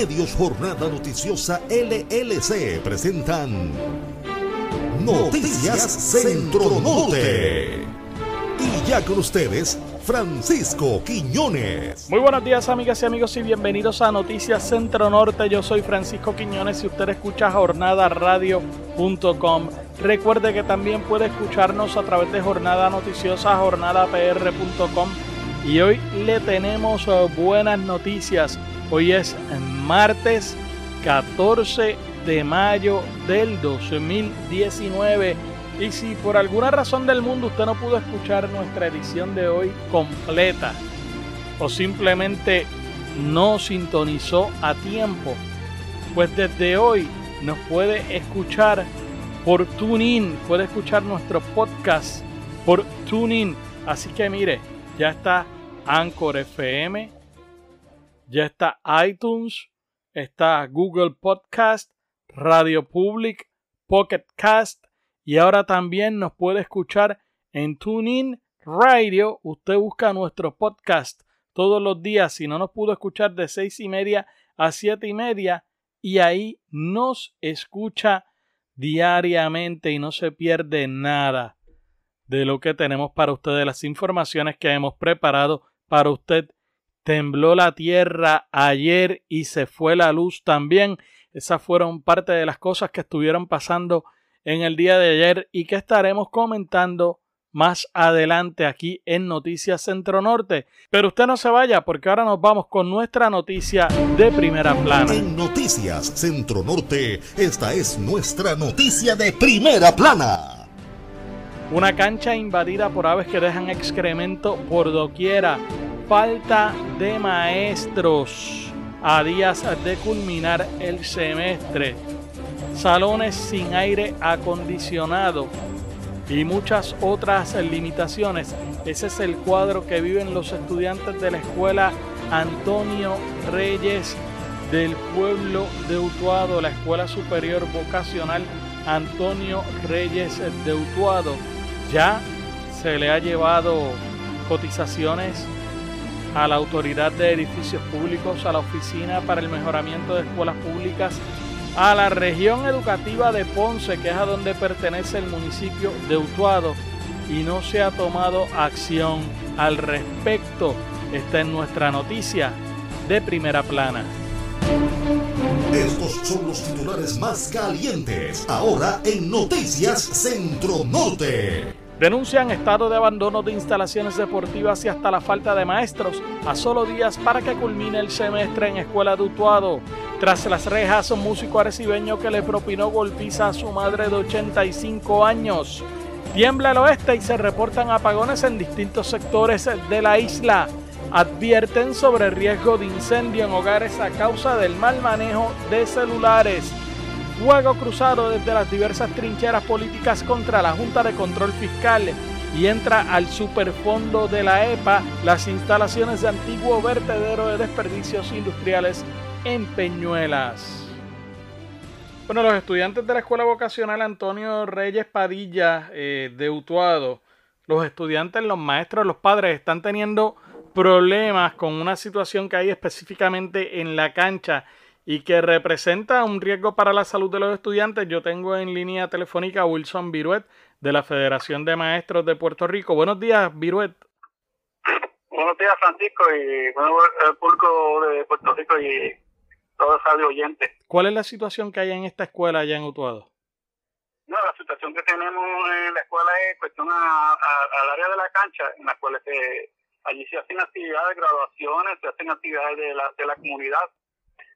Medios Jornada Noticiosa LLC presentan Noticias Centro Norte. Y ya con ustedes, Francisco Quiñones. Muy buenos días amigas y amigos y bienvenidos a Noticias Centro Norte. Yo soy Francisco Quiñones y usted escucha jornadaradio.com. Recuerde que también puede escucharnos a través de Jornada Noticiosa, jornadapr.com. Y hoy le tenemos eh, buenas noticias. Hoy es martes 14 de mayo del 2019. Y si por alguna razón del mundo usted no pudo escuchar nuestra edición de hoy completa o simplemente no sintonizó a tiempo, pues desde hoy nos puede escuchar por TuneIn, puede escuchar nuestro podcast por TuneIn. Así que mire, ya está Anchor FM, ya está iTunes, está Google Podcast, Radio Public, Pocket Cast y ahora también nos puede escuchar en TuneIn Radio. Usted busca nuestro podcast todos los días. Si no nos pudo escuchar de seis y media a siete y media y ahí nos escucha diariamente y no se pierde nada de lo que tenemos para ustedes, las informaciones que hemos preparado para usted. Tembló la tierra ayer y se fue la luz también. Esas fueron parte de las cosas que estuvieron pasando en el día de ayer y que estaremos comentando más adelante aquí en Noticias Centro Norte. Pero usted no se vaya porque ahora nos vamos con nuestra noticia de primera plana. En Noticias Centro Norte, esta es nuestra noticia de primera plana. Una cancha invadida por aves que dejan excremento por doquiera. Falta de maestros a días de culminar el semestre. Salones sin aire acondicionado y muchas otras limitaciones. Ese es el cuadro que viven los estudiantes de la escuela Antonio Reyes del pueblo de Utuado, la Escuela Superior Vocacional Antonio Reyes de Utuado. Ya se le ha llevado cotizaciones a la Autoridad de Edificios Públicos, a la Oficina para el Mejoramiento de Escuelas Públicas a la región educativa de Ponce, que es a donde pertenece el municipio de Utuado, y no se ha tomado acción al respecto. Esta es nuestra noticia de primera plana. Estos son los titulares más calientes ahora en Noticias Centro Norte. Denuncian estado de abandono de instalaciones deportivas y hasta la falta de maestros a solo días para que culmine el semestre en Escuela de Utuado. Tras las rejas, un músico arecibeño que le propinó golpiza a su madre de 85 años. Tiembla el oeste y se reportan apagones en distintos sectores de la isla. Advierten sobre riesgo de incendio en hogares a causa del mal manejo de celulares fuego cruzado desde las diversas trincheras políticas contra la Junta de Control Fiscal y entra al superfondo de la EPA las instalaciones de antiguo vertedero de desperdicios industriales en Peñuelas. Bueno, los estudiantes de la Escuela Vocacional Antonio Reyes Padilla eh, de Utuado, los estudiantes, los maestros, los padres están teniendo problemas con una situación que hay específicamente en la cancha y que representa un riesgo para la salud de los estudiantes. Yo tengo en línea telefónica a Wilson Viruet de la Federación de Maestros de Puerto Rico. Buenos días, Viruet. Buenos días, Francisco, y bueno, el público de Puerto Rico y todos los oyentes. ¿Cuál es la situación que hay en esta escuela allá en Utuado? No, la situación que tenemos en la escuela es cuestión al área de la cancha, en la escuela que allí se hacen actividades, graduaciones, se hacen actividades de la, de la comunidad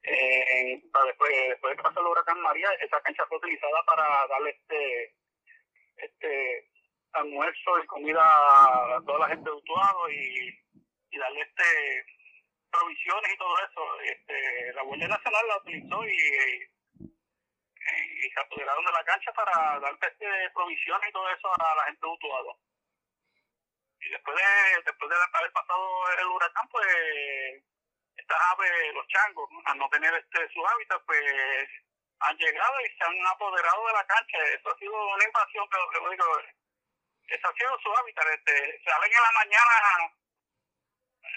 eh, después, después de pasó el huracán María, esa cancha fue utilizada para darle este este almuerzo y comida a toda la gente de Utuado y, y darle este provisiones y todo eso. Este, la Guardia Nacional la utilizó y, y, se apoderaron de la cancha para dar este, provisiones y todo eso a la gente de Utuado. Y después de, después de haber pasado el huracán, pues estas aves, los changos, al no tener este su hábitat, pues han llegado y se han apoderado de la cancha. Eso ha sido una invasión, pero que digo, eso ha sido su hábitat. Este, salen en la mañana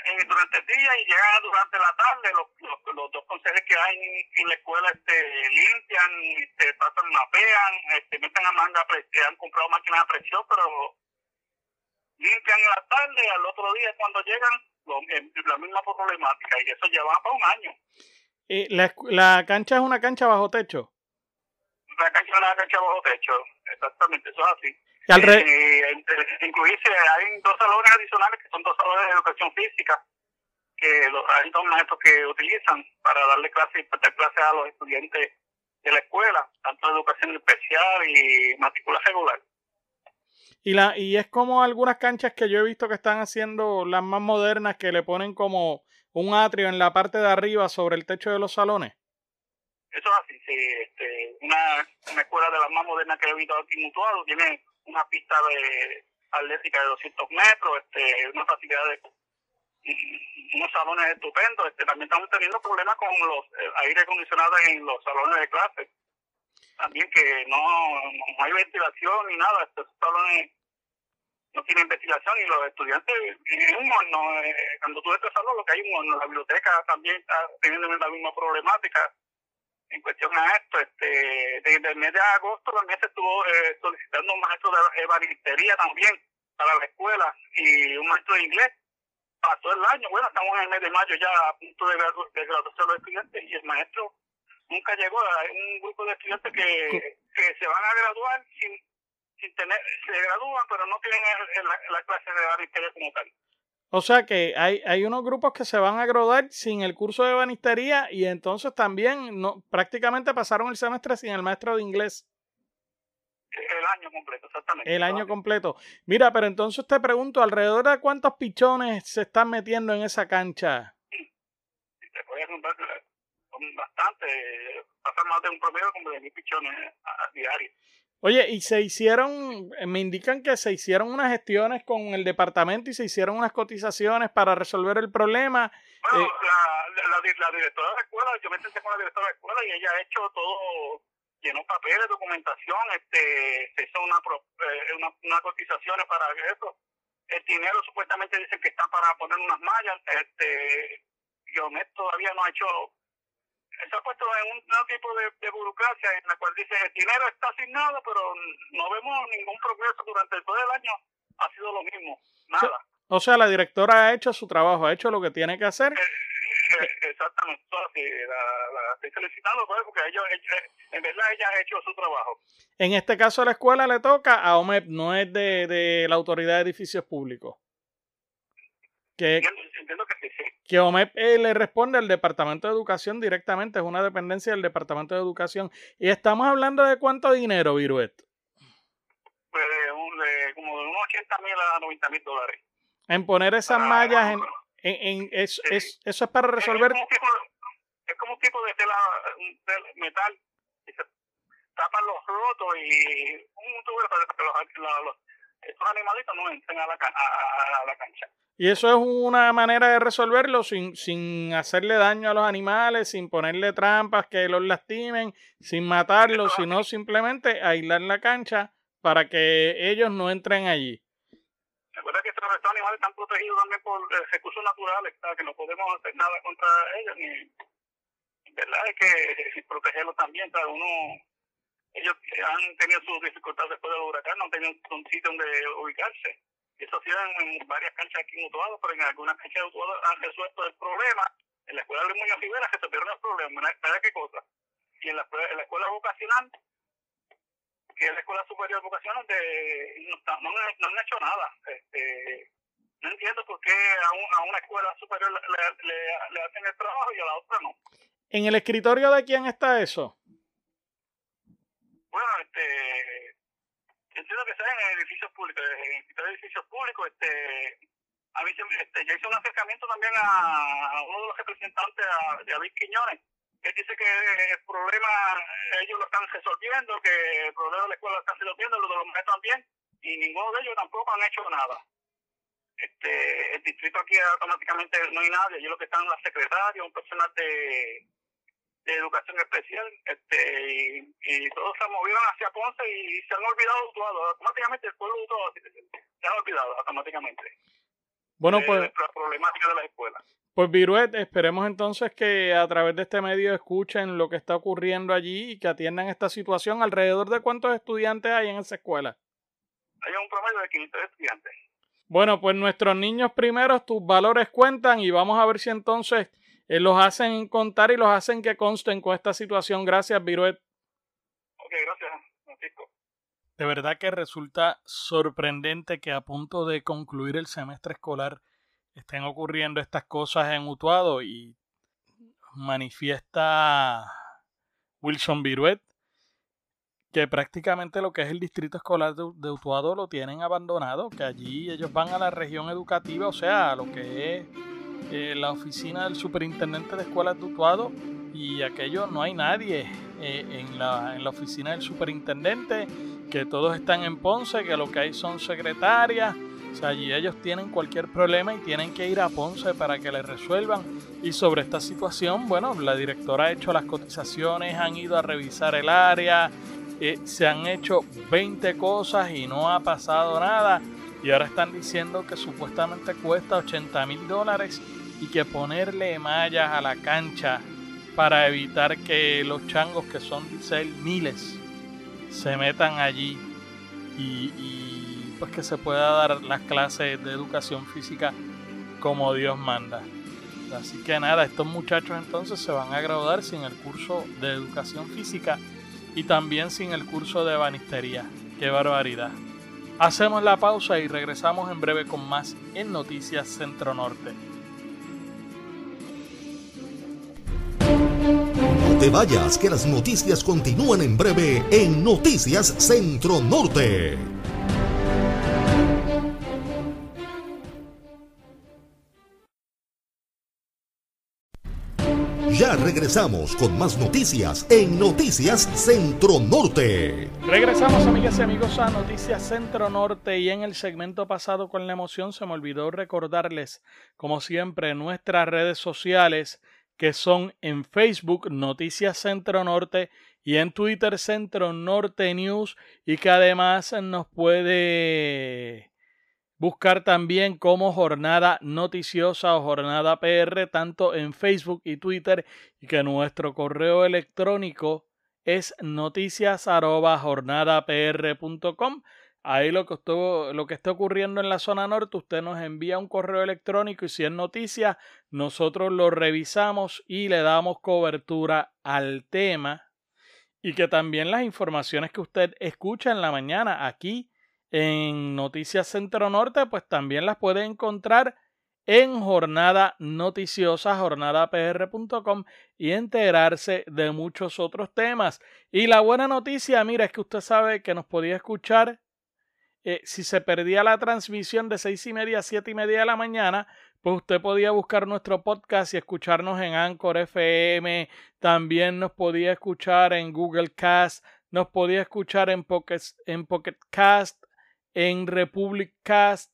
eh, durante el día y llegan durante la tarde. Los, los, dos consejos que hay en, la escuela este, limpian, este, pasan, mapean, este, meten a manga, han comprado máquinas de presión, pero limpian en la tarde, al otro día cuando llegan, lo, la misma problemática, y eso lleva para un año. ¿Y la, la cancha es una cancha bajo techo? La cancha es una cancha bajo techo, exactamente, eso es así. Y al re... Eh, hay dos salones adicionales que son dos salones de educación física que los, dos maestros que utilizan para darle clases y dar clases a los estudiantes de la escuela, tanto de educación especial y matrícula regular. Y, la, y es como algunas canchas que yo he visto que están haciendo las más modernas que le ponen como un atrio en la parte de arriba sobre el techo de los salones. Eso es así, sí. Este, una, una escuela de las más modernas que he visto aquí mutuado tiene una pista de atlética de 200 metros, este, una facilidad de unos salones estupendos. Este, también estamos teniendo problemas con los eh, aire acondicionados en los salones de clase. También que no, no hay ventilación ni nada. Estos salones no tienen ventilación y los estudiantes en un horno. Eh, cuando tú entras lo que hay un horno. La biblioteca también está teniendo la misma problemática en cuestión a esto, este, desde el mes de agosto también se estuvo eh, solicitando un maestro de evaristería también para la escuela y un maestro de inglés. Pasó el año, bueno, estamos en el mes de mayo ya a punto de, de graduarse los estudiantes y el maestro nunca llegó. Hay un grupo de estudiantes que, que se van a graduar sin, sin tener, se gradúan pero no tienen la, clase de evaristería como tal. O sea que hay, hay unos grupos que se van a graduar sin el curso de banistería y entonces también no, prácticamente pasaron el semestre sin el maestro de inglés. El año completo, exactamente. El año completo. Mira, pero entonces te pregunto, ¿alrededor de cuántos pichones se están metiendo en esa cancha? Te voy a contar bastante, pasan más de un promedio como de mil pichones a, diario. Oye, y se hicieron, me indican que se hicieron unas gestiones con el departamento y se hicieron unas cotizaciones para resolver el problema. Bueno, eh, la, la, directora de la escuela, yo me senté con la directora de la escuela y ella ha hecho todo, llenó papeles, documentación, este, se hizo una, eh, una, una cotizaciones para eso. El dinero supuestamente dicen que está para poner unas mallas, este, Geomet todavía no ha hecho se ha puesto en un, tipo de, burocracia en la cual dice el dinero está asignado, pero no vemos ningún progreso durante todo el año. Ha sido lo mismo, nada. O sea, la directora ha hecho su trabajo, ha hecho lo que tiene que hacer. Eh, eh, exactamente, la, estoy felicitando porque ellos, en verdad ella ha hecho su trabajo. En este caso la escuela le toca a OMEP, no es de, de la Autoridad de Edificios Públicos. Que, entiendo, que sí, Que OMEP eh, le responde al Departamento de Educación directamente, es una dependencia del Departamento de Educación. Y estamos hablando de cuánto dinero, Viruet. Pues de, como de unos 80 mil a 90 mil dólares. En poner esas mallas en, en, es, es, eso es para resolver. Es como un tipo, de tela de metal y se tapan los rotos y un tubo para que los, los, estos animalitos no entren a la, a la cancha. Y eso es una manera de resolverlo sin, sin hacerle daño a los animales, sin ponerle trampas que los lastimen, sin matarlos, sino simplemente aislar la cancha para que ellos no entren allí. Recuerda que estos animales están protegidos también por eh, recursos naturales, que no podemos hacer nada contra ellos, ni verdad es que protegerlos también, uno ellos han tenido sus dificultades después del huracán, no han tenido un sitio donde ubicarse eso ha sido en varias canchas aquí en pero en algunas canchas de han resuelto el problema. En la escuela de Muñoz Rivera se resolvieron el problema, ¿sabes qué cosa? Y en la, en la escuela vocacional, que es la escuela superior vocacional, de, no, no, no, han hecho nada. Este, no entiendo por qué a, un, a una escuela superior le, le, le, hacen el trabajo y a la otra no. ¿En el escritorio de quién está eso? Bueno, este, en edificios públicos, en edificios públicos, este, a mí este, yo hice un acercamiento también a, uno de los representantes, de David Quiñones, que dice que el problema ellos lo están resolviendo, que el problema de la escuela lo están resolviendo, lo de los maestros también, y ninguno de ellos tampoco han hecho nada. Este, el distrito aquí automáticamente no hay nadie, allí lo que están las secretarias, un personal de de educación especial este y, todos se movieron hacia Ponce y se han olvidado Automáticamente el pueblo de se, se ha olvidado automáticamente. Bueno, pues, la problemática de las escuelas. Pues Viruet, esperemos entonces que a través de este medio escuchen lo que está ocurriendo allí y que atiendan esta situación. ¿Alrededor de cuántos estudiantes hay en esa escuela? Hay un promedio de 500 estudiantes. Bueno, pues nuestros niños primeros, tus valores cuentan y vamos a ver si entonces eh, los hacen contar y los hacen que consten con esta situación. Gracias, Viruet. Ok, gracias, Francisco. De verdad que resulta sorprendente que a punto de concluir el semestre escolar estén ocurriendo estas cosas en Utuado y manifiesta Wilson Viruet que prácticamente lo que es el distrito escolar de, Utuado lo tienen abandonado, que allí ellos van a la región educativa, o sea, a lo que es eh, la oficina del superintendente de escuelas de Utuado y aquello no hay nadie eh, en, la, en la oficina del superintendente, que todos están en Ponce, que lo que hay son secretarias, o sea, allí ellos tienen cualquier problema y tienen que ir a Ponce para que les resuelvan. Y sobre esta situación, bueno, la directora ha hecho las cotizaciones, han ido a revisar el área, eh, se han hecho 20 cosas y no ha pasado nada. Y ahora están diciendo que supuestamente cuesta 80 mil dólares y que ponerle mallas a la cancha para evitar que los changos, que son miles, se metan allí y, y pues que se pueda dar las clases de educación física como Dios manda. Así que nada, estos muchachos entonces se van a graduar sin el curso de educación física y también sin el curso de banistería. ¡Qué barbaridad! Hacemos la pausa y regresamos en breve con más en Noticias Centro Norte. Te vayas, que las noticias continúan en breve en Noticias Centro Norte. Ya regresamos con más noticias en Noticias Centro Norte. Regresamos amigas y amigos a Noticias Centro Norte y en el segmento pasado con la emoción se me olvidó recordarles como siempre nuestras redes sociales que son en Facebook Noticias Centro Norte y en Twitter Centro Norte News y que además nos puede buscar también como jornada noticiosa o jornada PR tanto en Facebook y Twitter y que nuestro correo electrónico es noticias Ahí lo que, lo que está ocurriendo en la zona norte, usted nos envía un correo electrónico y si es noticia, nosotros lo revisamos y le damos cobertura al tema. Y que también las informaciones que usted escucha en la mañana aquí en Noticias Centro Norte, pues también las puede encontrar en Jornada Noticiosa, jornadapr.com y enterarse de muchos otros temas. Y la buena noticia, mira, es que usted sabe que nos podía escuchar eh, si se perdía la transmisión de seis y media a siete y media de la mañana, pues usted podía buscar nuestro podcast y escucharnos en Anchor FM, también nos podía escuchar en Google Cast, nos podía escuchar en Pocket, en Pocket Cast, en Republic Cast,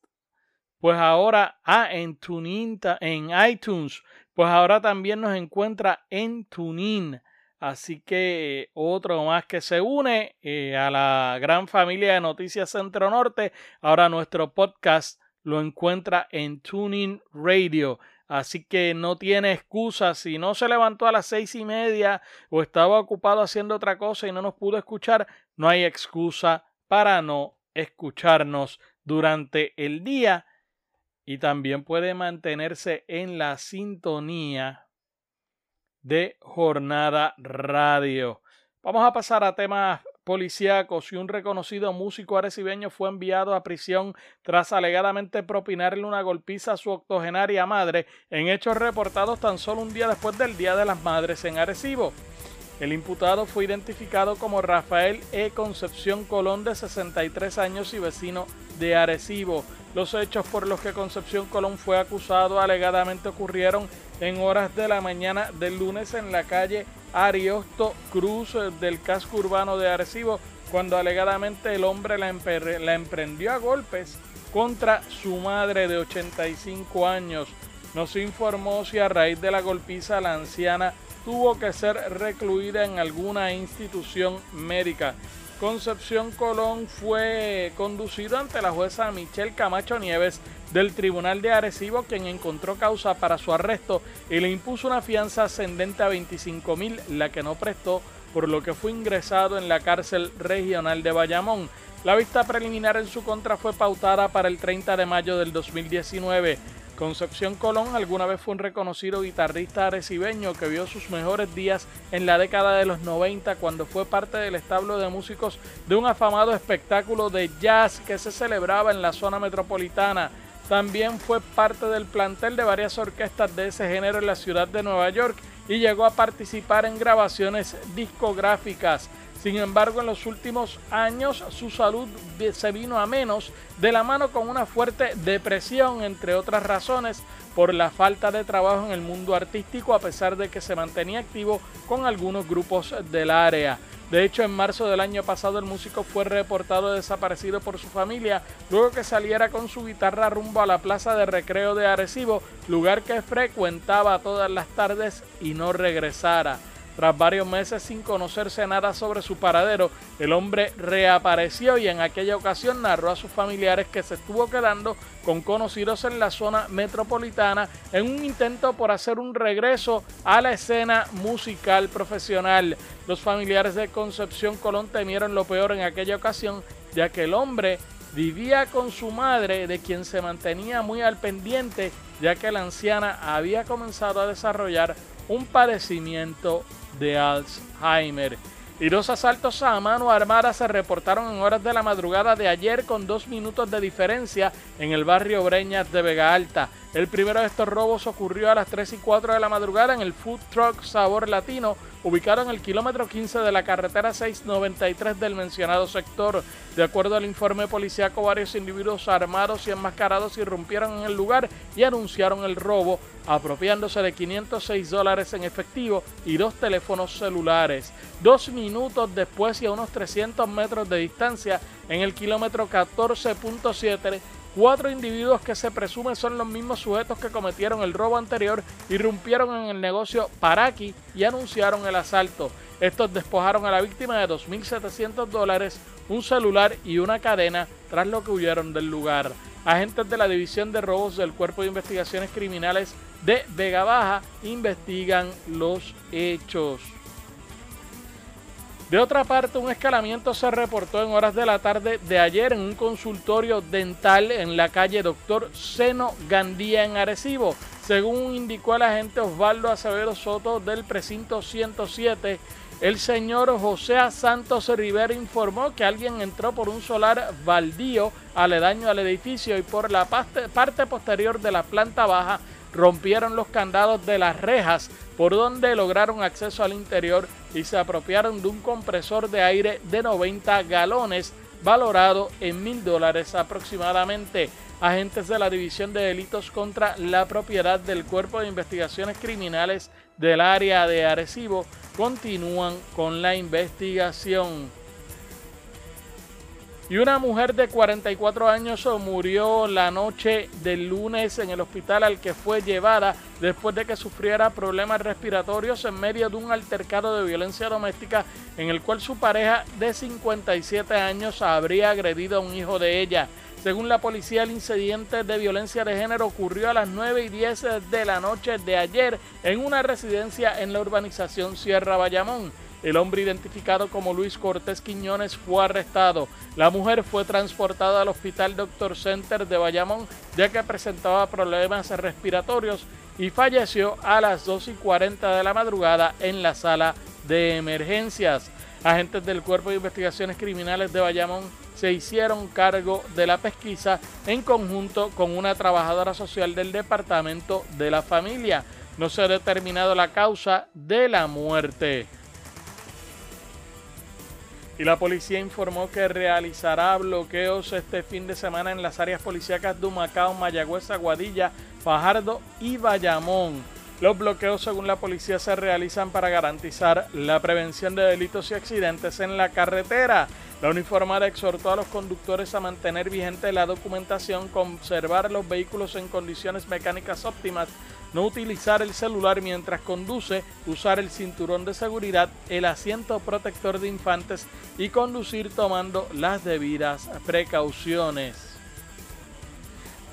pues ahora, ah, en TuneIn, en iTunes, pues ahora también nos encuentra en TuneIn. Así que otro más que se une eh, a la gran familia de Noticias Centro Norte. Ahora nuestro podcast lo encuentra en Tuning Radio. Así que no tiene excusa. Si no se levantó a las seis y media o estaba ocupado haciendo otra cosa y no nos pudo escuchar, no hay excusa para no escucharnos durante el día y también puede mantenerse en la sintonía de Jornada Radio. Vamos a pasar a temas policíacos y un reconocido músico arecibeño fue enviado a prisión tras alegadamente propinarle una golpiza a su octogenaria madre en hechos reportados tan solo un día después del Día de las Madres en Arecibo. El imputado fue identificado como Rafael E. Concepción Colón de 63 años y vecino de Arecibo. Los hechos por los que Concepción Colón fue acusado alegadamente ocurrieron en horas de la mañana del lunes en la calle Ariosto Cruz del casco urbano de Arecibo, cuando alegadamente el hombre la, la emprendió a golpes contra su madre de 85 años. Nos informó si a raíz de la golpiza la anciana tuvo que ser recluida en alguna institución médica. Concepción Colón fue conducido ante la jueza Michelle Camacho Nieves del Tribunal de Arecibo, quien encontró causa para su arresto y le impuso una fianza ascendente a 25 mil, la que no prestó, por lo que fue ingresado en la cárcel regional de Bayamón. La vista preliminar en su contra fue pautada para el 30 de mayo del 2019. Concepción Colón alguna vez fue un reconocido guitarrista arecibeño que vio sus mejores días en la década de los 90 cuando fue parte del establo de músicos de un afamado espectáculo de jazz que se celebraba en la zona metropolitana. También fue parte del plantel de varias orquestas de ese género en la ciudad de Nueva York y llegó a participar en grabaciones discográficas. Sin embargo, en los últimos años su salud se vino a menos de la mano con una fuerte depresión, entre otras razones, por la falta de trabajo en el mundo artístico, a pesar de que se mantenía activo con algunos grupos del área. De hecho, en marzo del año pasado el músico fue reportado desaparecido por su familia luego que saliera con su guitarra rumbo a la plaza de recreo de Arecibo, lugar que frecuentaba todas las tardes y no regresara. Tras varios meses sin conocerse nada sobre su paradero, el hombre reapareció y en aquella ocasión narró a sus familiares que se estuvo quedando con conocidos en la zona metropolitana en un intento por hacer un regreso a la escena musical profesional. Los familiares de Concepción Colón temieron lo peor en aquella ocasión, ya que el hombre vivía con su madre, de quien se mantenía muy al pendiente, ya que la anciana había comenzado a desarrollar un padecimiento de Alzheimer. Y dos asaltos a mano armada se reportaron en horas de la madrugada de ayer con dos minutos de diferencia en el barrio Breñas de Vega Alta. El primero de estos robos ocurrió a las 3 y 4 de la madrugada en el Food Truck Sabor Latino, ubicado en el kilómetro 15 de la carretera 693 del mencionado sector. De acuerdo al informe policíaco, varios individuos armados y enmascarados irrumpieron en el lugar y anunciaron el robo, apropiándose de 506 dólares en efectivo y dos teléfonos celulares. Dos minutos después y a unos 300 metros de distancia, en el kilómetro 14.7, Cuatro individuos que se presume son los mismos sujetos que cometieron el robo anterior irrumpieron en el negocio Paraki y anunciaron el asalto. Estos despojaron a la víctima de 2.700 dólares, un celular y una cadena tras lo que huyeron del lugar. Agentes de la División de Robos del Cuerpo de Investigaciones Criminales de Vega Baja investigan los hechos. De otra parte, un escalamiento se reportó en horas de la tarde de ayer en un consultorio dental en la calle Doctor Seno Gandía en Arecibo. Según indicó el agente Osvaldo Acevedo Soto del precinto 107, el señor José Santos Rivera informó que alguien entró por un solar baldío aledaño al edificio y por la parte posterior de la planta baja rompieron los candados de las rejas por donde lograron acceso al interior y se apropiaron de un compresor de aire de 90 galones valorado en mil dólares aproximadamente. Agentes de la División de Delitos contra la Propiedad del Cuerpo de Investigaciones Criminales del área de Arecibo continúan con la investigación. Y una mujer de 44 años murió la noche del lunes en el hospital al que fue llevada después de que sufriera problemas respiratorios en medio de un altercado de violencia doméstica en el cual su pareja de 57 años habría agredido a un hijo de ella. Según la policía, el incidente de violencia de género ocurrió a las 9 y 10 de la noche de ayer en una residencia en la urbanización Sierra Bayamón. El hombre identificado como Luis Cortés Quiñones fue arrestado. La mujer fue transportada al Hospital Doctor Center de Bayamón ya que presentaba problemas respiratorios y falleció a las 2 y 40 de la madrugada en la sala de emergencias. Agentes del Cuerpo de Investigaciones Criminales de Bayamón se hicieron cargo de la pesquisa en conjunto con una trabajadora social del Departamento de la Familia. No se ha determinado la causa de la muerte y la policía informó que realizará bloqueos este fin de semana en las áreas policíacas de Humacao, Mayagüez, Aguadilla, Fajardo y Bayamón. Los bloqueos, según la policía, se realizan para garantizar la prevención de delitos y accidentes en la carretera. La uniformada exhortó a los conductores a mantener vigente la documentación, conservar los vehículos en condiciones mecánicas óptimas, no utilizar el celular mientras conduce, usar el cinturón de seguridad, el asiento protector de infantes y conducir tomando las debidas precauciones.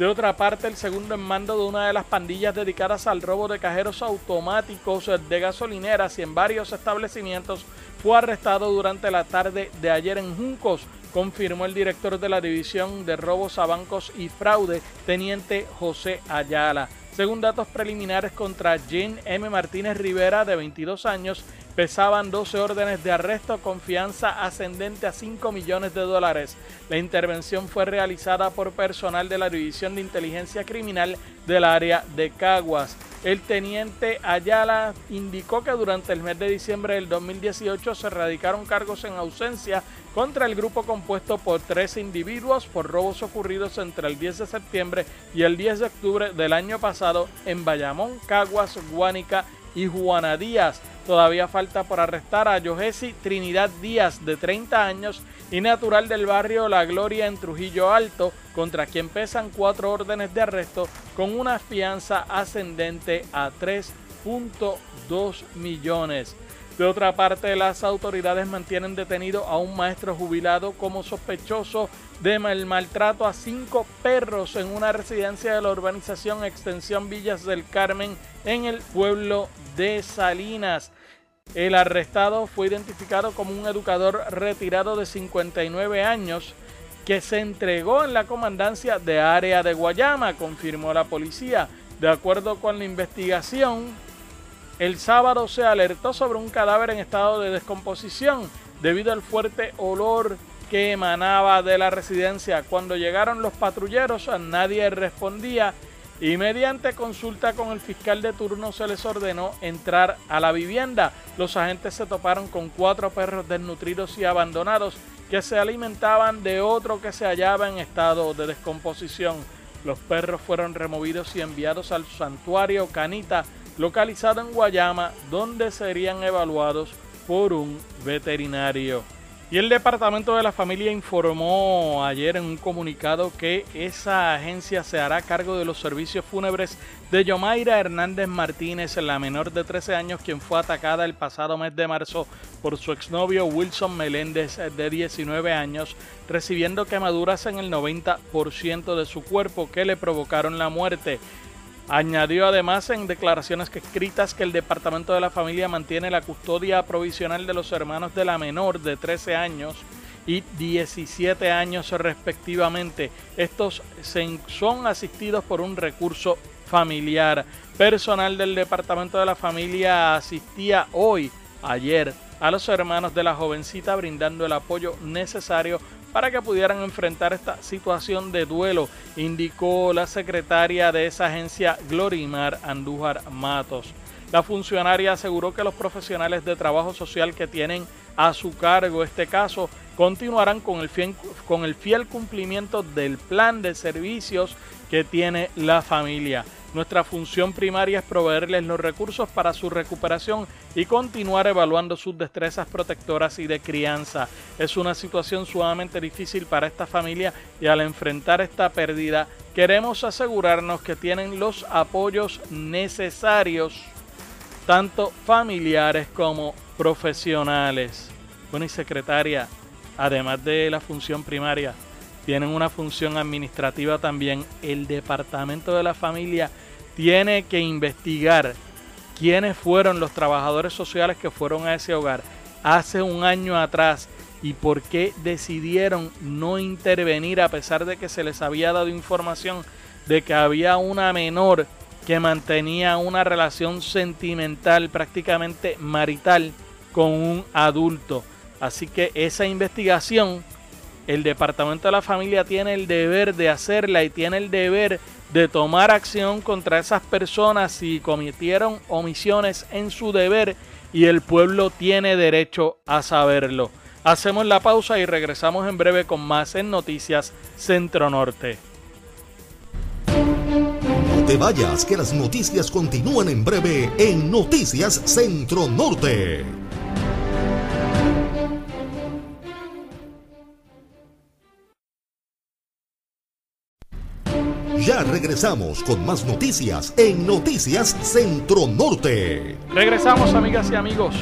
De otra parte, el segundo en mando de una de las pandillas dedicadas al robo de cajeros automáticos de gasolineras y en varios establecimientos fue arrestado durante la tarde de ayer en Juncos, confirmó el director de la División de Robos a Bancos y Fraude, teniente José Ayala. Según datos preliminares contra Jean M. Martínez Rivera, de 22 años, pesaban 12 órdenes de arresto con fianza ascendente a 5 millones de dólares. La intervención fue realizada por personal de la División de Inteligencia Criminal del área de Caguas. El teniente Ayala indicó que durante el mes de diciembre del 2018 se radicaron cargos en ausencia contra el grupo compuesto por tres individuos por robos ocurridos entre el 10 de septiembre y el 10 de octubre del año pasado en Bayamón, Caguas, Guánica y Juana Díaz. Todavía falta por arrestar a Yogesi Trinidad Díaz, de 30 años y natural del barrio La Gloria en Trujillo Alto, contra quien pesan cuatro órdenes de arresto con una fianza ascendente a 3.2 millones. De otra parte, las autoridades mantienen detenido a un maestro jubilado como sospechoso de mal maltrato a cinco perros en una residencia de la urbanización Extensión Villas del Carmen en el pueblo de Salinas. El arrestado fue identificado como un educador retirado de 59 años que se entregó en la comandancia de área de Guayama, confirmó la policía. De acuerdo con la investigación, el sábado se alertó sobre un cadáver en estado de descomposición debido al fuerte olor que emanaba de la residencia. Cuando llegaron los patrulleros nadie respondía y mediante consulta con el fiscal de turno se les ordenó entrar a la vivienda. Los agentes se toparon con cuatro perros desnutridos y abandonados que se alimentaban de otro que se hallaba en estado de descomposición. Los perros fueron removidos y enviados al santuario Canita localizado en Guayama, donde serían evaluados por un veterinario. Y el Departamento de la Familia informó ayer en un comunicado que esa agencia se hará cargo de los servicios fúnebres de Yomaira Hernández Martínez, la menor de 13 años, quien fue atacada el pasado mes de marzo por su exnovio Wilson Meléndez, de 19 años, recibiendo quemaduras en el 90% de su cuerpo que le provocaron la muerte. Añadió además en declaraciones escritas que el Departamento de la Familia mantiene la custodia provisional de los hermanos de la menor de 13 años y 17 años respectivamente. Estos son asistidos por un recurso familiar. Personal del Departamento de la Familia asistía hoy, ayer, a los hermanos de la jovencita brindando el apoyo necesario para que pudieran enfrentar esta situación de duelo, indicó la secretaria de esa agencia Glorimar Andújar Matos. La funcionaria aseguró que los profesionales de trabajo social que tienen a su cargo este caso continuarán con el, fiel, con el fiel cumplimiento del plan de servicios que tiene la familia. Nuestra función primaria es proveerles los recursos para su recuperación y continuar evaluando sus destrezas protectoras y de crianza. Es una situación sumamente difícil para esta familia y al enfrentar esta pérdida queremos asegurarnos que tienen los apoyos necesarios, tanto familiares como profesionales. Bueno, y secretaria, además de la función primaria, tienen una función administrativa también. El Departamento de la Familia tiene que investigar quiénes fueron los trabajadores sociales que fueron a ese hogar hace un año atrás y por qué decidieron no intervenir a pesar de que se les había dado información de que había una menor que mantenía una relación sentimental prácticamente marital con un adulto. Así que esa investigación el Departamento de la Familia tiene el deber de hacerla y tiene el deber de tomar acción contra esas personas si cometieron omisiones en su deber y el pueblo tiene derecho a saberlo. Hacemos la pausa y regresamos en breve con más en Noticias Centro Norte. No te vayas, que las noticias continúan en breve en Noticias Centro Norte. Ya regresamos con más noticias en Noticias Centro Norte. Regresamos amigas y amigos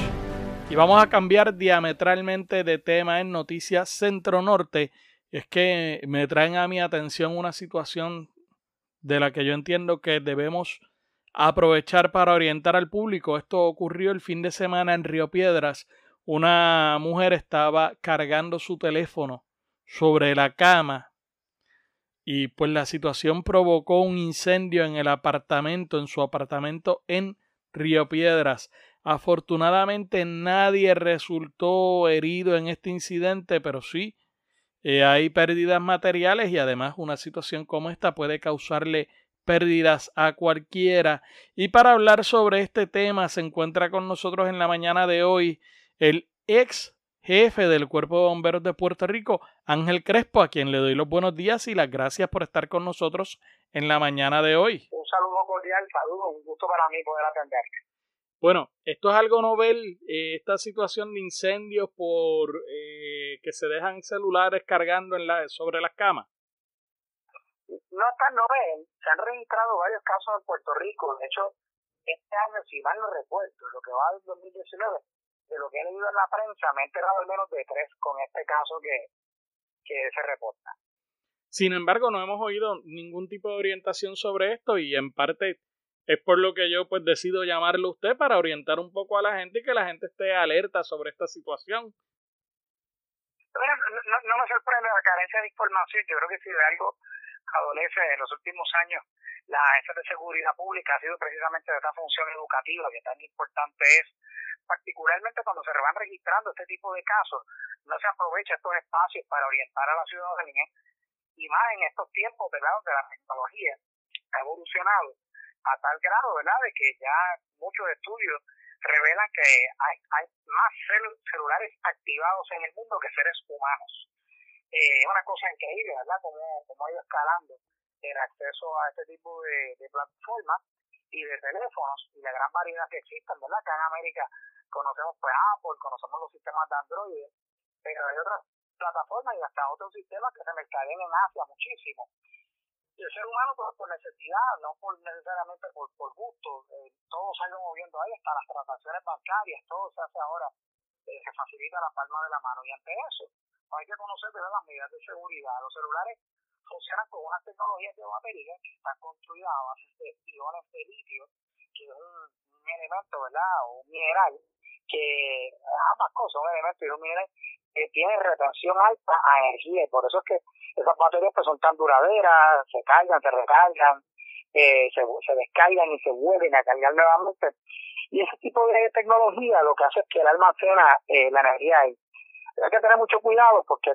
y vamos a cambiar diametralmente de tema en Noticias Centro Norte. Es que me traen a mi atención una situación de la que yo entiendo que debemos aprovechar para orientar al público. Esto ocurrió el fin de semana en Río Piedras. Una mujer estaba cargando su teléfono sobre la cama y pues la situación provocó un incendio en el apartamento, en su apartamento en Río Piedras. Afortunadamente nadie resultó herido en este incidente, pero sí eh, hay pérdidas materiales y además una situación como esta puede causarle pérdidas a cualquiera. Y para hablar sobre este tema se encuentra con nosotros en la mañana de hoy el ex jefe del Cuerpo de Bomberos de Puerto Rico, Ángel Crespo, a quien le doy los buenos días y las gracias por estar con nosotros en la mañana de hoy. Un saludo cordial, saludo, un gusto para mí poder atenderte. Bueno, esto es algo novel, eh, esta situación de incendios por eh, que se dejan celulares cargando en la, sobre las camas. No es tan novel, se han registrado varios casos en Puerto Rico, de hecho, este año, si mal no recuerdo, lo que va del 2019, de lo que he leído en la prensa, me he enterado al menos de tres con este caso que, que se reporta. Sin embargo, no hemos oído ningún tipo de orientación sobre esto y en parte es por lo que yo pues decido llamarlo a usted para orientar un poco a la gente y que la gente esté alerta sobre esta situación. Bueno, no, no, me sorprende la carencia de información. Yo creo que si de algo adolece en los últimos años la agencia de seguridad pública ha sido precisamente de esta función educativa que tan importante es, particularmente cuando se van registrando este tipo de casos, no se aprovecha estos espacios para orientar a la ciudadanía y más en estos tiempos, ¿verdad?, donde la tecnología ha evolucionado a tal grado, ¿verdad?, de que ya muchos estudios revelan que hay, hay más celulares activados en el mundo que seres humanos. Eh, es una cosa increíble, ¿verdad?, como, como ha ido escalando el acceso a este tipo de, de plataformas y de teléfonos y la gran variedad que existen, ¿verdad? Que en América conocemos pues Apple, conocemos los sistemas de Android, pero hay otras plataformas y hasta otros sistemas que se mercadean en Asia muchísimo el ser humano por, por necesidad, no por necesariamente por, por gusto, eh, todo se ha ido moviendo ahí, hasta las transacciones bancarias, todo se hace ahora, eh, se facilita la palma de la mano. Y ante eso, hay que conocer las medidas de seguridad. Los celulares funcionan con unas tecnologías de batería que están construidas a base de iones de litio, que es un, elemento, ¿verdad? O un mineral, que ambas cosas, un elemento y un mineral que tiene retención alta a energía. Y por eso es que esas baterías pues son tan duraderas, se cargan, se recargan, eh, se, se descargan y se vuelven a cargar nuevamente. Y ese tipo de tecnología lo que hace es que él almacena eh, la energía ahí. Hay que tener mucho cuidado porque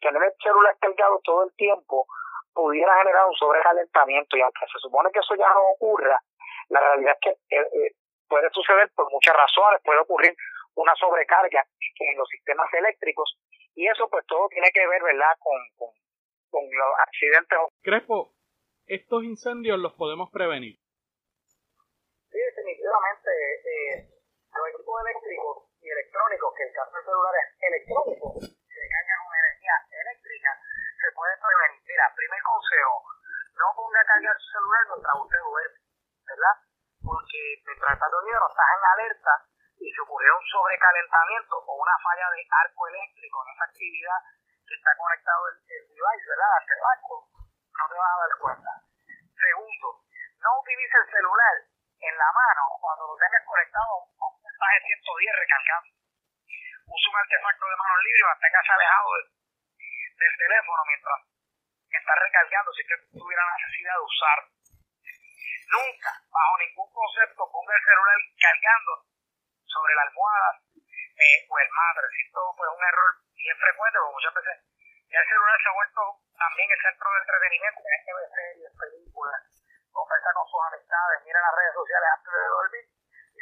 tener el celular cargado todo el tiempo pudiera generar un sobrecalentamiento y aunque se supone que eso ya no ocurra, la realidad es que eh, eh puede suceder por muchas razones, puede ocurrir una sobrecarga en los sistemas eléctricos y eso pues todo tiene que ver, ¿verdad?, con, con, con los accidentes. Crespo, ¿estos incendios los podemos prevenir? Sí, definitivamente. Eh, los equipos eléctricos y electrónicos, que el caso de celulares electrónicos, se cargan con energía eléctrica, se puede prevenir. Mira, primer consejo, no ponga a cargar su celular mientras usted duerme, ¿verdad? Porque mientras está dormido no estás en alerta y si ocurrió un sobrecalentamiento o una falla de arco eléctrico en esa actividad que está conectado el, device, ¿verdad? arco, no te vas a dar cuenta. Segundo, no utilice el celular en la mano cuando lo tengas conectado a mensaje 110 recargando. Usa un artefacto de manos libre y manténgase alejado del, teléfono mientras está recargando si usted tuviera necesidad de usar. Nunca, bajo ningún concepto, ponga el celular cargando sobre la almohada eh, o el madre. Esto es un error bien frecuente porque muchas veces ya el celular se ha vuelto también el centro de entretenimiento. Tienes que ver series, películas, conversa con sus amistades, mira las redes sociales antes de dormir.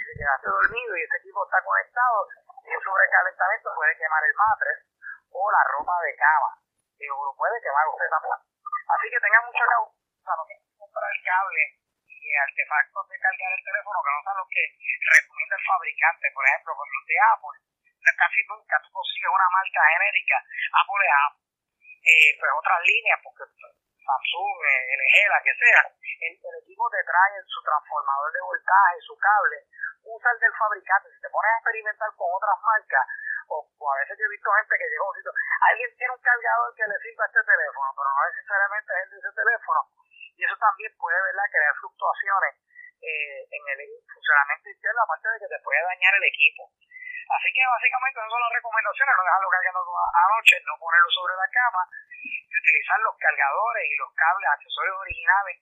Y si quedaste dormido y ese equipo está conectado, el sobrecalentamiento puede quemar el matres o la ropa de cama. Y lo puede quemar usted también. Así que tengan mucha causa, no comprar el cable artefactos de cargar el teléfono que no son los que recomienda el fabricante. Por ejemplo, con los de Apple, casi nunca tú consigues una marca genérica. Apple es Apple. Eh, pues otras líneas, porque Samsung, LG, la que sea, el, equipo te trae su transformador de voltaje, su cable, usa el del fabricante. Si te pones a experimentar con otras marcas, o, a veces yo he visto gente que llega a alguien tiene un cargador que le sirva a este teléfono, pero no necesariamente es el de ese teléfono. Y eso también puede ¿verdad? crear fluctuaciones eh, en el funcionamiento interno, aparte de que te puede dañar el equipo. Así que básicamente esas son las recomendaciones, no dejarlo cargando anoche, no ponerlo sobre la cama y utilizar los cargadores y los cables, accesorios originales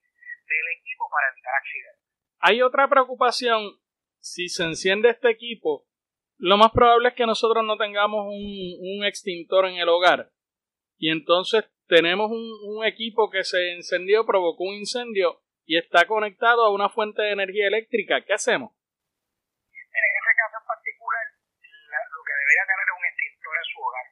del equipo para evitar accidentes. Hay otra preocupación, si se enciende este equipo, lo más probable es que nosotros no tengamos un, extintor en el hogar. Y entonces tenemos un, equipo que se encendió, provocó un incendio y está conectado a una fuente de energía eléctrica. ¿Qué hacemos? En ese caso en particular, lo que debería tener es un extintor en su hogar.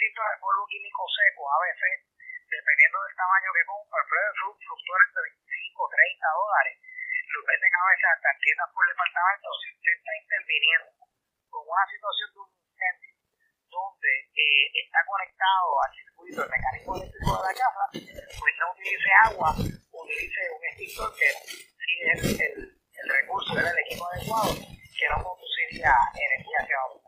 Un extintor de polvo químico seco, a veces, dependiendo del tamaño que compra, puede fluctuar entre 25 o 30 dólares. Lo venden a veces hasta en tiendas por departamento. Si usted está interviniendo con una situación de un incendio donde eh, está conectado al circuito del mecanismo eléctrico de la casa, pues no utilice agua, utilice un extintor que sí es el, el recurso, del equipo adecuado, que no produciría energía hacia.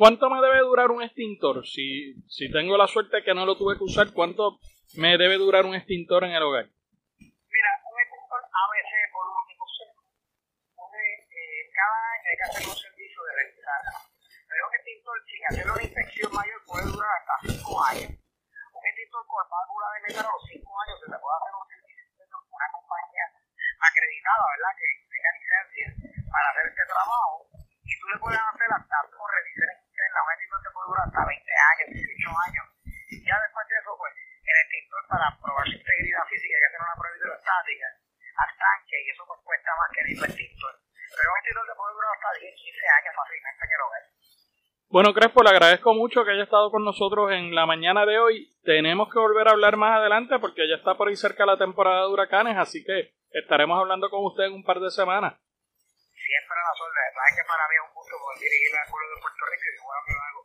¿Cuánto me debe durar un extintor? Si, si tengo la suerte que no lo tuve que usar, ¿cuánto me debe durar un extintor en el hogar? Mira, un extintor a veces por un único eh, cada año hay que hacer un servicio de revisar. Pero un extintor sin hacer una inspección mayor puede durar hasta 5 años. Un extintor con válvula de metal a los 5 años se le puede hacer un servicio con una compañía acreditada, ¿verdad? Que tenga licencia para hacer este trabajo. Y tú le puedes hacer hasta por revisiones la médico te puede durar hasta 20 años, 18 años. Ya después de eso, pues, el extintor para probar su integridad física hay que hacer una prueba hidrostática al tanque y eso pues cuesta más que el extintor. Pero un extintor te puede durar hasta 10, 15 años fácilmente que lo ves. Bueno, Crespo, le agradezco mucho que haya estado con nosotros en la mañana de hoy. Tenemos que volver a hablar más adelante porque ya está por ahí cerca la temporada de huracanes, así que estaremos hablando con usted en un par de semanas. Que para mí es un gusto dirigir de Puerto Rico y bueno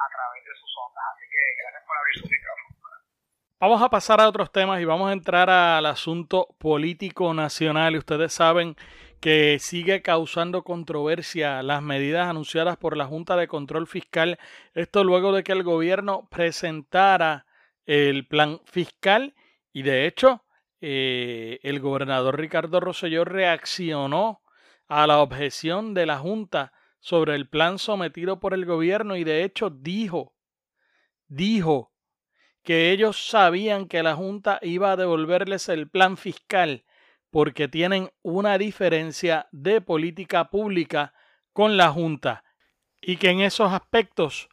a través de sus ondas. Así que gracias por abrir su micrófono. Vamos a pasar a otros temas y vamos a entrar al asunto político nacional. Y ustedes saben que sigue causando controversia las medidas anunciadas por la Junta de Control Fiscal. Esto luego de que el gobierno presentara el plan fiscal y de hecho eh, el gobernador Ricardo Rosselló reaccionó a la objeción de la Junta sobre el plan sometido por el gobierno y de hecho dijo, dijo que ellos sabían que la Junta iba a devolverles el plan fiscal porque tienen una diferencia de política pública con la Junta y que en esos aspectos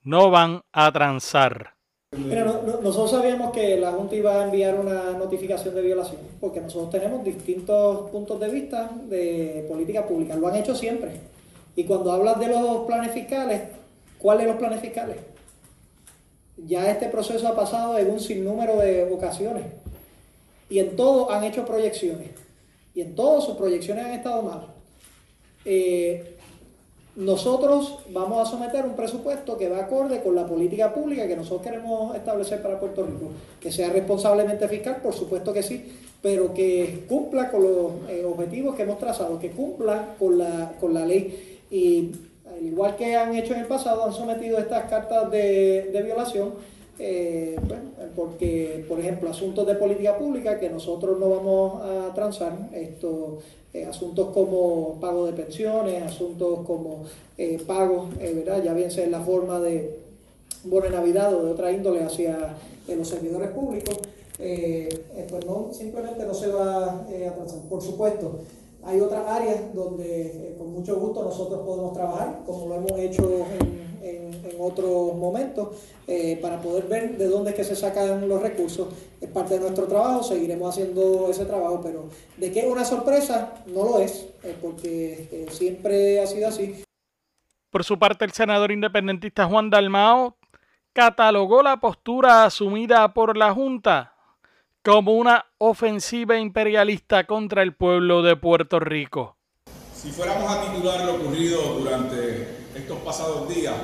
no van a transar. Mira, nosotros sabíamos que la Junta iba a enviar una notificación de violación, porque nosotros tenemos distintos puntos de vista de política pública, lo han hecho siempre. Y cuando hablas de los planes fiscales, ¿cuáles los planes fiscales? Ya este proceso ha pasado en un sinnúmero de ocasiones y en todo han hecho proyecciones y en todas sus proyecciones han estado mal. Eh, nosotros vamos a someter un presupuesto que va acorde con la política pública que nosotros queremos establecer para Puerto Rico. Que sea responsablemente fiscal, por supuesto que sí, pero que cumpla con los eh, objetivos que hemos trazado, que cumpla con la, con la ley. Y al igual que han hecho en el pasado, han sometido estas cartas de, de violación eh, porque, por ejemplo, asuntos de política pública que nosotros no vamos a transar, esto, eh, asuntos como pago de pensiones, asuntos como eh, pagos, ¿verdad? ya bien sea en la forma de bono de Navidad o de otra índole hacia los servidores públicos, pues no, simplemente no se va a transar. Por supuesto, hay otras áreas donde con mucho gusto nosotros podemos trabajar, como lo hemos hecho en en, otros momentos eh, para poder ver de dónde es que se sacan los recursos. Es parte de nuestro trabajo, seguiremos haciendo ese trabajo, pero de que es una sorpresa, no lo es, eh, porque eh, siempre ha sido así. Por su parte, el senador independentista Juan Dalmao catalogó la postura asumida por la Junta como una ofensiva imperialista contra el pueblo de Puerto Rico. Si fuéramos a titular lo ocurrido durante pasados días,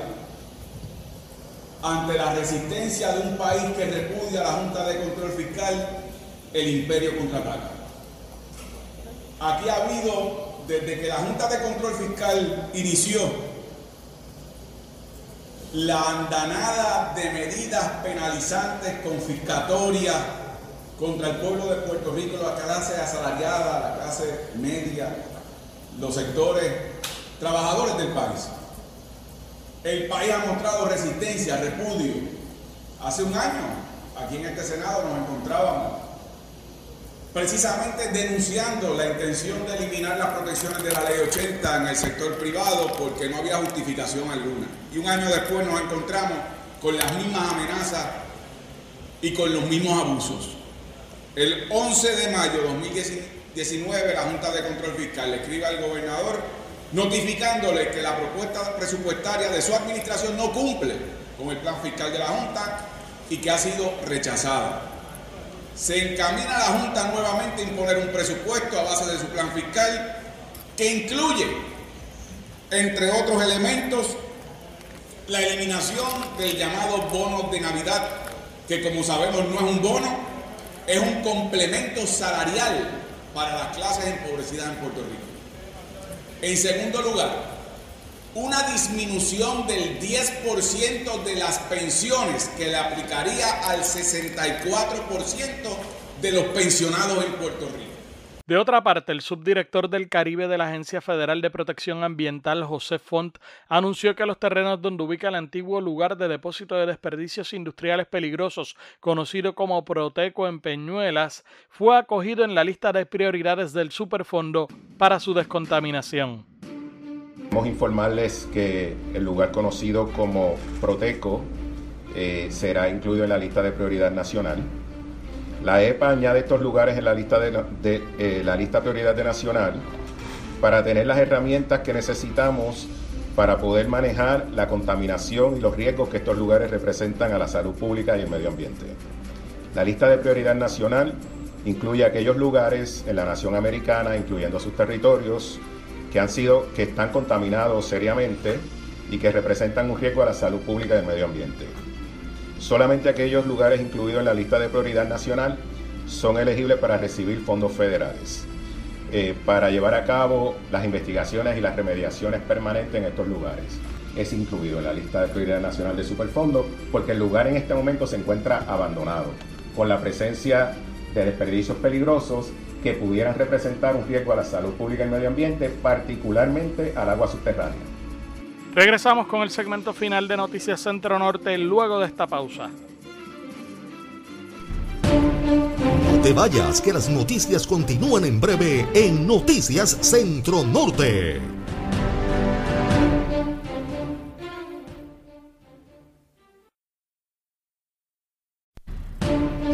ante la resistencia de un país que repudia la Junta de Control Fiscal, el imperio contraataca. Aquí ha habido, desde que la Junta de Control Fiscal inició, la andanada de medidas penalizantes, confiscatorias contra el pueblo de Puerto Rico, la clase asalariada, la clase media, los sectores trabajadores del país. El país ha mostrado resistencia, repudio. Hace un año, aquí en este Senado nos encontrábamos precisamente denunciando la intención de eliminar las protecciones de la ley 80 en el sector privado porque no había justificación alguna. Y un año después nos encontramos con las mismas amenazas y con los mismos abusos. El 11 de mayo de 2019 la Junta de Control Fiscal le escribe al gobernador notificándole que la propuesta presupuestaria de su administración no cumple con el plan fiscal de la Junta y que ha sido rechazada. Se encamina la Junta nuevamente a imponer un presupuesto a base de su plan fiscal que incluye, entre otros elementos, la eliminación del llamado bono de Navidad, que como sabemos no es un bono, es un complemento salarial para las clases empobrecidas en Puerto Rico. En segundo lugar, una disminución del 10% de las pensiones que le aplicaría al 64% de los pensionados en Puerto Rico. De otra parte, el subdirector del Caribe de la Agencia Federal de Protección Ambiental, José Font, anunció que los terrenos donde ubica el antiguo lugar de depósito de desperdicios industriales peligrosos, conocido como Proteco en Peñuelas, fue acogido en la lista de prioridades del Superfondo para su descontaminación. Queremos informarles que el lugar conocido como Proteco eh, será incluido en la lista de prioridad nacional la EPA añade estos lugares en la lista de, eh, la lista prioridad de nacional para tener las herramientas que necesitamos para poder manejar la contaminación y los riesgos que estos lugares representan a la salud pública y el medio ambiente. La lista de prioridad nacional incluye aquellos lugares en la nación americana, incluyendo sus territorios, que han sido, que están contaminados seriamente y que representan un riesgo a la salud pública y el medio ambiente. Solamente aquellos lugares incluidos en la lista de prioridad nacional son elegibles para recibir fondos federales, eh, para llevar a cabo las investigaciones y las remediaciones permanentes en estos lugares. Es incluido en la lista de prioridad nacional de Superfondo porque el lugar en este momento se encuentra abandonado, con la presencia de desperdicios peligrosos que pudieran representar un riesgo a la salud pública y medio ambiente, particularmente al agua subterránea. Regresamos con el segmento final de Noticias Centro Norte luego de esta pausa. No te vayas, que las noticias continúan en breve en Noticias Centro Norte.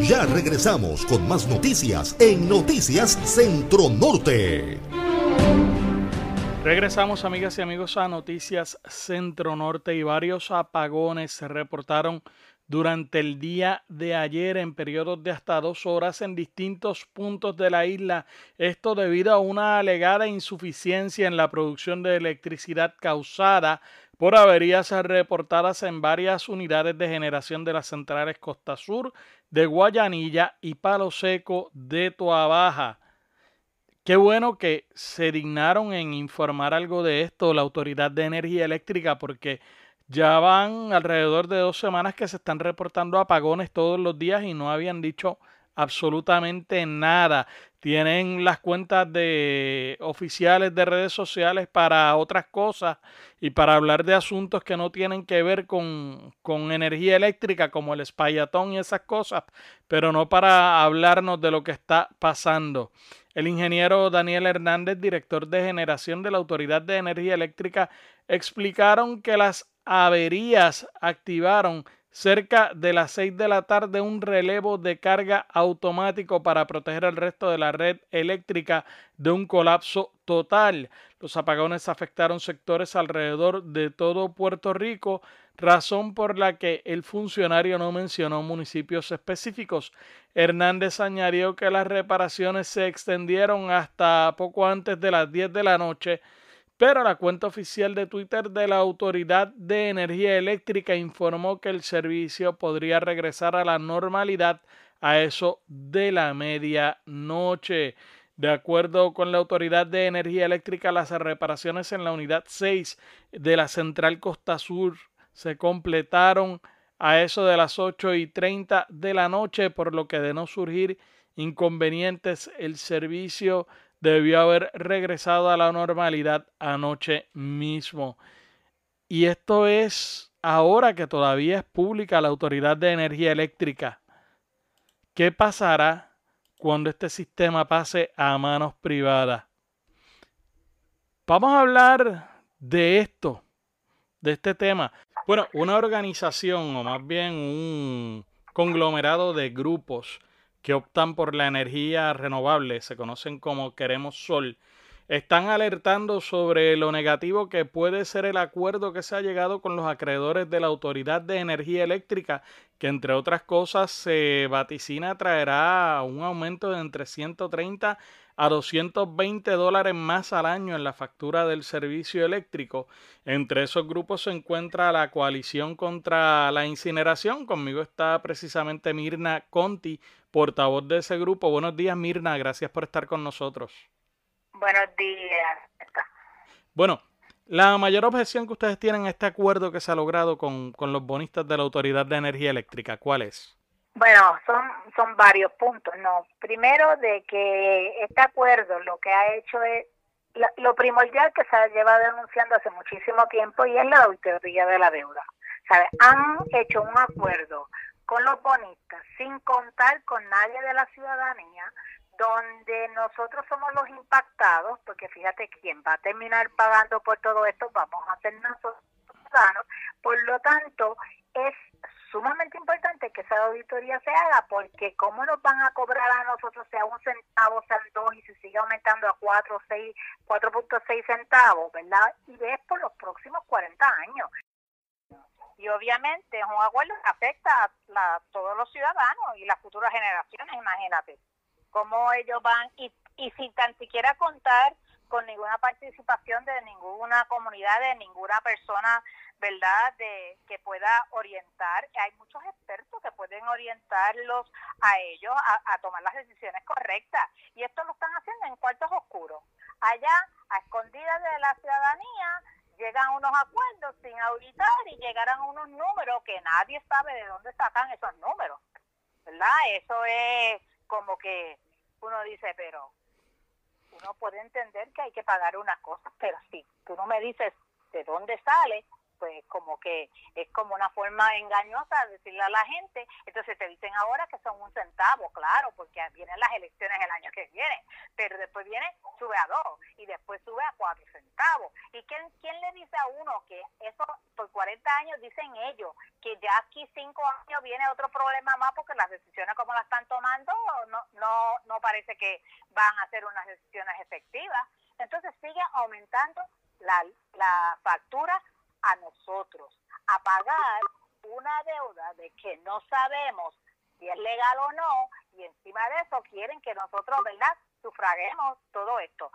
Ya regresamos con más noticias en Noticias Centro Norte. Regresamos amigas y amigos a Noticias Centro Norte y varios apagones se reportaron durante el día de ayer en periodos de hasta dos horas en distintos puntos de la isla. Esto debido a una alegada insuficiencia en la producción de electricidad causada por averías reportadas en varias unidades de generación de las centrales Costa Sur de Guayanilla y Palo Seco de Toa Baja. Qué bueno que se dignaron en informar algo de esto la Autoridad de Energía Eléctrica porque ya van alrededor de dos semanas que se están reportando apagones todos los días y no habían dicho absolutamente nada. Tienen las cuentas de oficiales de redes sociales para otras cosas y para hablar de asuntos que no tienen que ver con, con energía eléctrica como el espayatón y esas cosas, pero no para hablarnos de lo que está pasando. El ingeniero Daniel Hernández, director de generación de la Autoridad de Energía Eléctrica, explicaron que las averías activaron cerca de las 6 de la tarde un relevo de carga automático para proteger al resto de la red eléctrica de un colapso total. Los apagones afectaron sectores alrededor de todo Puerto Rico, razón por la que el funcionario no mencionó municipios específicos. Hernández añadió que las reparaciones se extendieron hasta poco antes de las 10 de la noche pero la cuenta oficial de Twitter de la Autoridad de Energía Eléctrica informó que el servicio podría regresar a la normalidad a eso de la medianoche. De acuerdo con la Autoridad de Energía Eléctrica, las reparaciones en la unidad 6 de la Central Costa Sur se completaron a eso de las 8 y 30 de la noche, por lo que de no surgir inconvenientes, el servicio debió haber regresado a la normalidad anoche mismo. Y esto es ahora que todavía es pública la Autoridad de Energía Eléctrica. ¿Qué pasará cuando este sistema pase a manos privadas? Vamos a hablar de esto, de este tema. Bueno, una organización o más bien un conglomerado de grupos que optan por la energía renovable, se conocen como Queremos Sol, están alertando sobre lo negativo que puede ser el acuerdo que se ha llegado con los acreedores de la Autoridad de Energía Eléctrica, que entre otras cosas se vaticina traerá un aumento de entre 130 a 220 dólares más al año en la factura del servicio eléctrico. Entre esos grupos se encuentra la coalición contra la incineración. Conmigo está precisamente Mirna Conti, portavoz de ese grupo. Buenos días, Mirna. Gracias por estar con nosotros. Buenos días. Bueno, la mayor objeción que ustedes tienen a este acuerdo que se ha logrado con, con los bonistas de la Autoridad de Energía Eléctrica, ¿cuál es? Bueno, son, son varios puntos, ¿no? Primero, de que este acuerdo lo que ha hecho es lo primordial que se lleva denunciando hace muchísimo tiempo y es la auditoría de la deuda. ¿Sabe? Han hecho un acuerdo con los bonistas sin contar con nadie de la ciudadanía donde nosotros somos los impactados, porque fíjate quién va a terminar pagando por todo esto, vamos a ser nosotros ciudadanos, por lo tanto es sumamente importante que esa auditoría se haga porque cómo nos van a cobrar a nosotros sea un centavo, sean dos y se sigue aumentando a cuatro, seis, 4.6 centavos, ¿verdad? Y es por los próximos 40 años. Y obviamente es un acuerdo que afecta a, todos los ciudadanos y las futuras generaciones, imagínate, cómo ellos van y, y sin tan siquiera contar con ninguna participación de ninguna comunidad, de ninguna persona ¿verdad?, de que pueda orientar. Hay muchos expertos que pueden orientarlos a ellos a, tomar las decisiones correctas. Y esto lo están haciendo en cuartos oscuros. Allá, a escondidas de la ciudadanía, llegan unos acuerdos sin auditar y llegarán unos números que nadie sabe de dónde sacan esos números. ¿Verdad? Eso es como que uno dice, pero uno puede entender que hay que pagar unas cosas, pero si tú no me dices de dónde sale, pues como que es como una forma engañosa de decirle a la gente, entonces te dicen ahora que son un centavo, claro, porque vienen las elecciones el año que viene, pero después viene, sube a dos y después sube a cuatro centavos. ¿Y quién, quién le dice a uno que eso por 40 años dicen ellos, que ya aquí cinco años viene otro problema más porque las decisiones como las están tomando no, no, no parece que van a ser unas decisiones efectivas? Entonces sigue aumentando la, la factura a nosotros a pagar una deuda de que no sabemos si es legal o no y encima de eso quieren que nosotros, ¿verdad?, sufraguemos todo esto.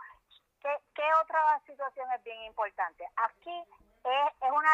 ¿Qué, qué otra situación es bien importante? Aquí es, es una,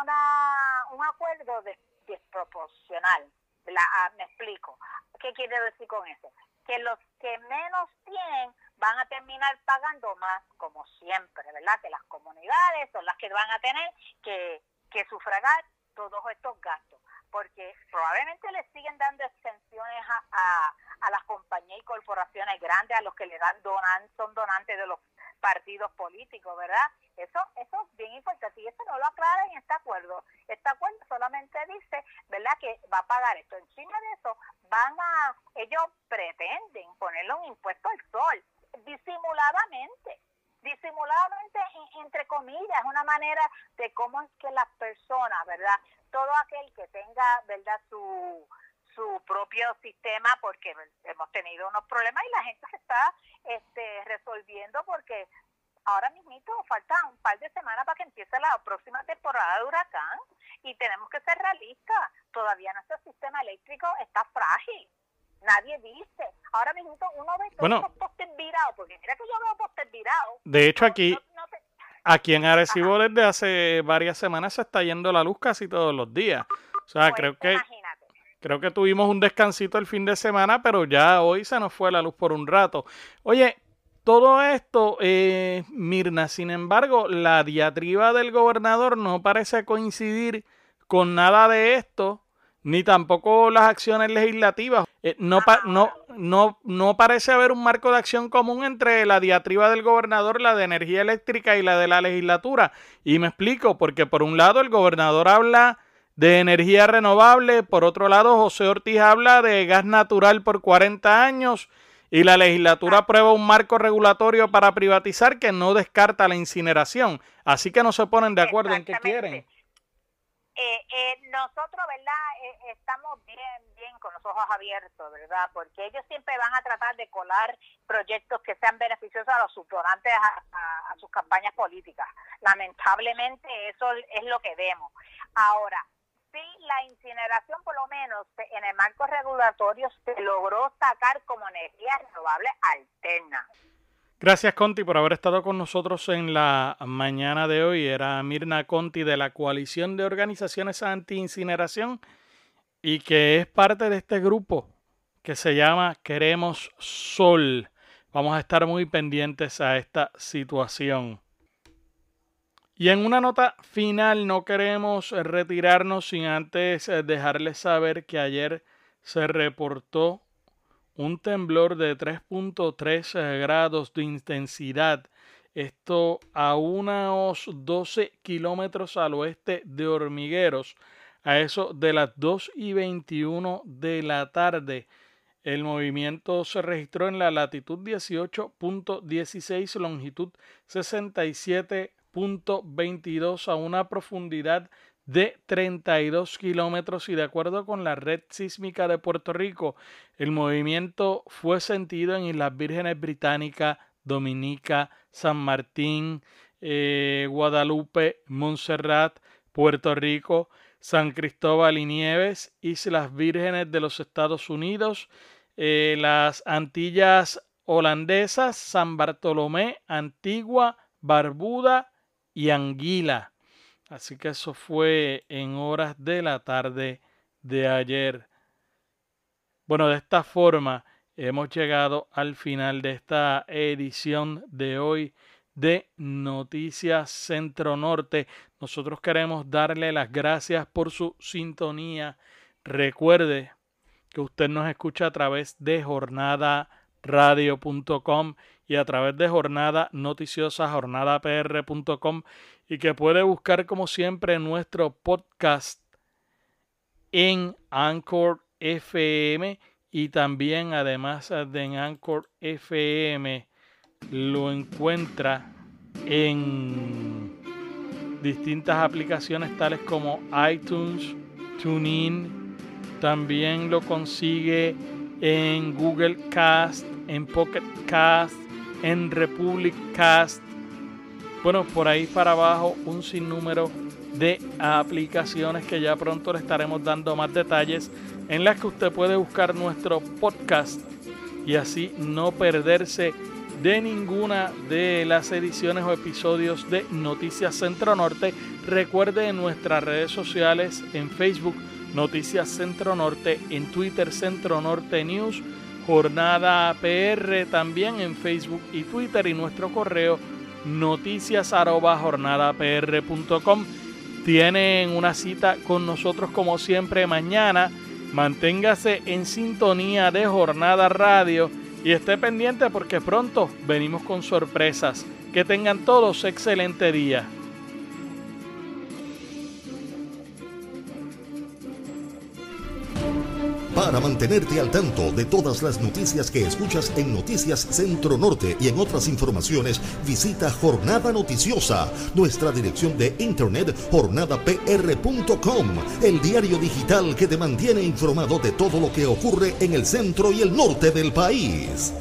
una, un acuerdo desproporcional. La, ah, me explico. ¿Qué quiere decir con eso? Que los que menos tienen van a terminar pagando más, como siempre, ¿verdad? Que las comunidades son las que van a tener que, que sufragar todos estos gastos, porque probablemente le siguen dando exenciones a, a, las compañías y corporaciones grandes, a los que le dan donan, son donantes de los partidos políticos, ¿verdad? Eso, eso es bien importante y eso no lo aclara en este acuerdo. Este acuerdo solamente dice, ¿verdad?, que va a pagar esto. Encima de eso, van a, ellos pretenden ponerle un impuesto al sol disimuladamente, disimuladamente entre comillas, es una manera de cómo es que las personas, ¿verdad? Todo aquel que tenga, ¿verdad? Su, su propio sistema porque hemos tenido unos problemas y la gente se está este, resolviendo porque ahora mismo falta un par de semanas para que empiece la próxima temporada de huracán y tenemos que ser realistas. Todavía nuestro sistema eléctrico está frágil nadie dice. Ahora mismo uno ve todos bueno, postes virados, porque mira que yo veo postes virados. De hecho, aquí, Aquí en Arecibo desde hace varias semanas se está yendo la luz casi todos los días. O sea, Pues, creo que imagínate. creo que tuvimos un descansito el fin de semana, pero ya hoy se nos fue la luz por un rato. Oye, todo esto, eh, Mirna, sin embargo, la diatriba del gobernador no parece coincidir con nada de esto, ni tampoco las acciones legislativas. Eh, no, pa- no, no, no parece haber un marco de acción común entre la diatriba del gobernador, la de energía eléctrica y la de la legislatura. Y me explico, porque por un lado el gobernador habla de energía renovable, por otro lado José Ortiz habla de gas natural por 40 años y la legislatura aprueba un marco regulatorio para privatizar que no descarta la incineración. Así que no se ponen de acuerdo en qué quieren. Eh, eh, nosotros, ¿verdad? Eh, estamos bien, bien con los ojos abiertos, ¿verdad? Porque ellos siempre van a tratar de colar proyectos que sean beneficiosos a los suplantes a, a- sus campañas políticas. Lamentablemente eso es lo que vemos. Ahora, sí, la incineración por lo menos en el marco regulatorio se logró sacar como energía renovable alterna. Gracias Conti por haber estado con nosotros en la mañana de hoy. Era Mirna Conti de la coalición de organizaciones anti-incineración y que es parte de este grupo que se llama Queremos Sol. Vamos a estar muy pendientes a esta situación. Y en una nota final no queremos retirarnos sin antes eh, dejarles saber que ayer se reportó un temblor de 3.3 eh, grados de intensidad. Esto a unos 12 kilómetros al oeste de Hormigueros. A eso de las 2 y 21 de la tarde. El movimiento se registró en la latitud 18.16, longitud 67.22 a una profundidad de 32 kilómetros y de acuerdo con la red sísmica de Puerto Rico, el movimiento fue sentido en Islas Vírgenes Británicas, Dominica, San Martín, eh, Guadalupe, Montserrat, Puerto Rico, San Cristóbal y Nieves, Islas Vírgenes de los Estados Unidos, eh, las Antillas Holandesas, San Bartolomé, Antigua, Barbuda y Anguila. Así que eso fue en horas de la tarde de ayer. Bueno, de esta forma hemos llegado al final de esta edición de hoy de Noticias Centro Norte. Nosotros queremos darle las gracias por su sintonía. Recuerde que usted nos escucha a través de jornadaradio.com y a través de jornada noticiosa jornadapr.com y que puede buscar como siempre nuestro podcast en Anchor FM y también además de en Anchor FM lo encuentra en distintas aplicaciones tales como iTunes, TuneIn, también lo consigue en Google Cast, en Pocket Cast, en Republic Cast. Bueno, por ahí para abajo un sinnúmero de aplicaciones que ya pronto le estaremos dando más detalles en las que usted puede buscar nuestro podcast y así no perderse de ninguna de las ediciones o episodios de Noticias Centro Norte. Recuerde en nuestras redes sociales en Facebook Noticias Centro Norte, en Twitter Centro Norte News, Jornada PR también en Facebook y Twitter y nuestro correo noticias. Tienen una cita con nosotros como siempre mañana. Manténgase en sintonía de Jornada Radio y esté pendiente porque pronto venimos con sorpresas. Que tengan todos excelente día. Para mantenerte al tanto de todas las noticias que escuchas en Noticias Centro Norte y en otras informaciones, visita Jornada Noticiosa, nuestra dirección de internet jornadapr.com, el diario digital que te mantiene informado de todo lo que ocurre en el centro y el norte del país.